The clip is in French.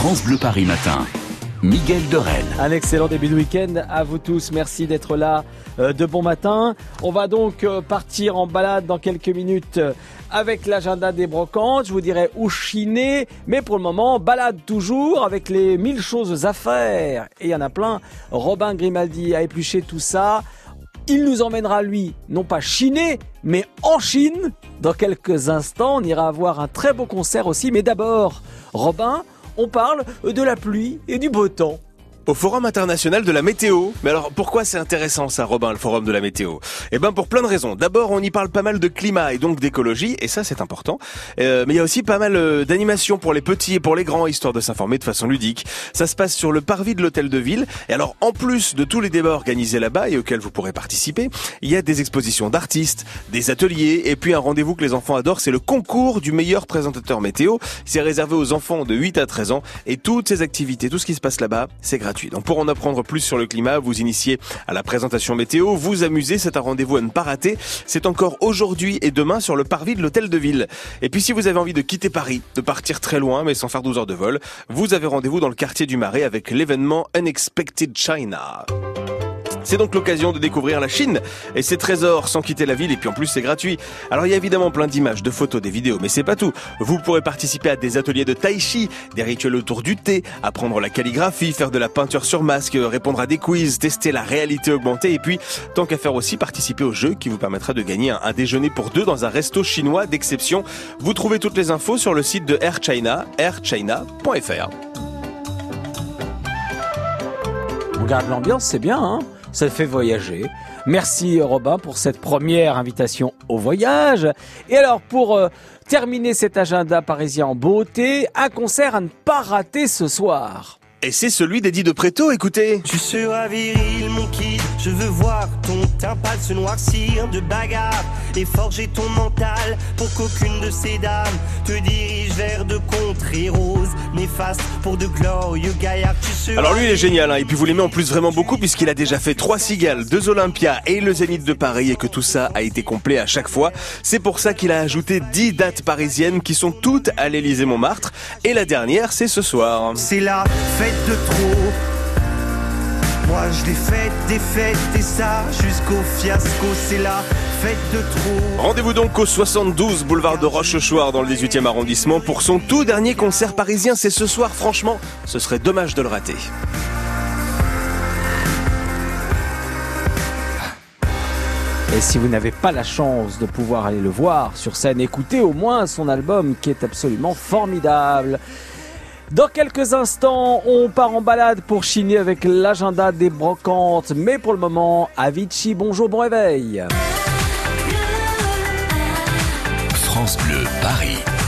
France Bleu Paris Matin. Miguel Rennes. Un excellent début de week-end à vous tous. Merci d'être là euh, de bon matin. On va donc euh, partir en balade dans quelques minutes euh, avec l'agenda des brocantes. Je vous dirai où chiner. Mais pour le moment, balade toujours avec les mille choses à faire. Et il y en a plein. Robin Grimaldi a épluché tout ça. Il nous emmènera, lui, non pas chiner, mais en Chine. Dans quelques instants, on ira voir un très beau concert aussi. Mais d'abord, Robin, on parle de la pluie et du beau temps au Forum international de la météo. Mais alors pourquoi c'est intéressant ça, Robin, le Forum de la météo? Eh ben pour plein de raisons. D'abord, on y parle pas mal de climat et donc d'écologie, et ça c'est important. Euh, mais il y a aussi pas mal euh, d'animations pour les petits et pour les grands, histoire de s'informer de façon ludique. Ça se passe sur le parvis de l'hôtel de ville. Et alors en plus de tous les débats organisés là-bas et auxquels vous pourrez participer, il y a des expositions d'artistes, des ateliers, et puis un rendez-vous que les enfants adorent, c'est le concours du meilleur présentateur météo. C'est réservé aux enfants de 8 à 13 ans, et toutes ces activités, tout ce qui se passe là-bas, c'est gratuit. Donc pour en apprendre plus sur le climat, vous initiez à la présentation météo, vous amusez, c'est un rendez-vous à ne pas rater. C'est encore aujourd'hui et demain sur le parvis de l'hôtel de ville. Et puis si vous avez envie de quitter Paris, de partir très loin mais sans faire 12 heures de vol, vous avez rendez-vous dans le quartier du Marais avec l'événement Unexpected China. C'est donc l'occasion de découvrir la Chine et ses trésors sans quitter la ville et puis en plus c'est gratuit. Alors il y a évidemment plein d'images, de photos, des vidéos, mais c'est pas tout. Vous pourrez participer à des ateliers de tai chi, des rituels autour du thé, apprendre la calligraphie, faire de la peinture sur masque, répondre à des quiz, tester la réalité augmentée et puis tant qu'à faire aussi participer au jeu qui vous permettra de gagner un, déjeuner pour deux dans un resto chinois d'exception. Vous trouvez toutes les infos sur le site de Air China, airchina.fr. On garde l'ambiance, c'est bien, hein ça fait voyager. Merci Robin pour cette première invitation au voyage. Et alors pour euh, terminer cet agenda parisien en beauté, un concert à ne pas rater ce soir. Et c'est celui d'Eddie de Préto, écoutez. Tu seras viril, mon kid. Je veux voir ton teint pâle se noircir de bagarre et forger ton mental pour qu'aucune de ces dames te dirige vers de contrées roses néfastes pour de glorieux gaillards. Tu Alors lui, il est génial, hein. et puis vous l'aimez en plus vraiment beaucoup puisqu'il a déjà fait trois cigales, deux Olympias et le Zénith de Paris et que tout ça a été complet à chaque fois. C'est pour ça qu'il a ajouté dix dates parisiennes qui sont toutes à l'Élysée Montmartre et la dernière, c'est ce soir. C'est la fête de trop. Moi je l'ai fait, des fêtes et ça jusqu'au fiasco, c'est la fête de trop. Rendez-vous donc au 72 boulevard de Rochechouart dans le 18e arrondissement pour son tout dernier concert parisien. C'est ce soir, franchement, ce serait dommage de le rater. Et si vous n'avez pas la chance de pouvoir aller le voir sur scène, écoutez au moins son album qui est absolument formidable. Dans quelques instants, on part en balade pour chiner avec l'agenda des brocantes. Mais pour le moment, Avicii, bonjour, bon réveil. France Bleu, Paris.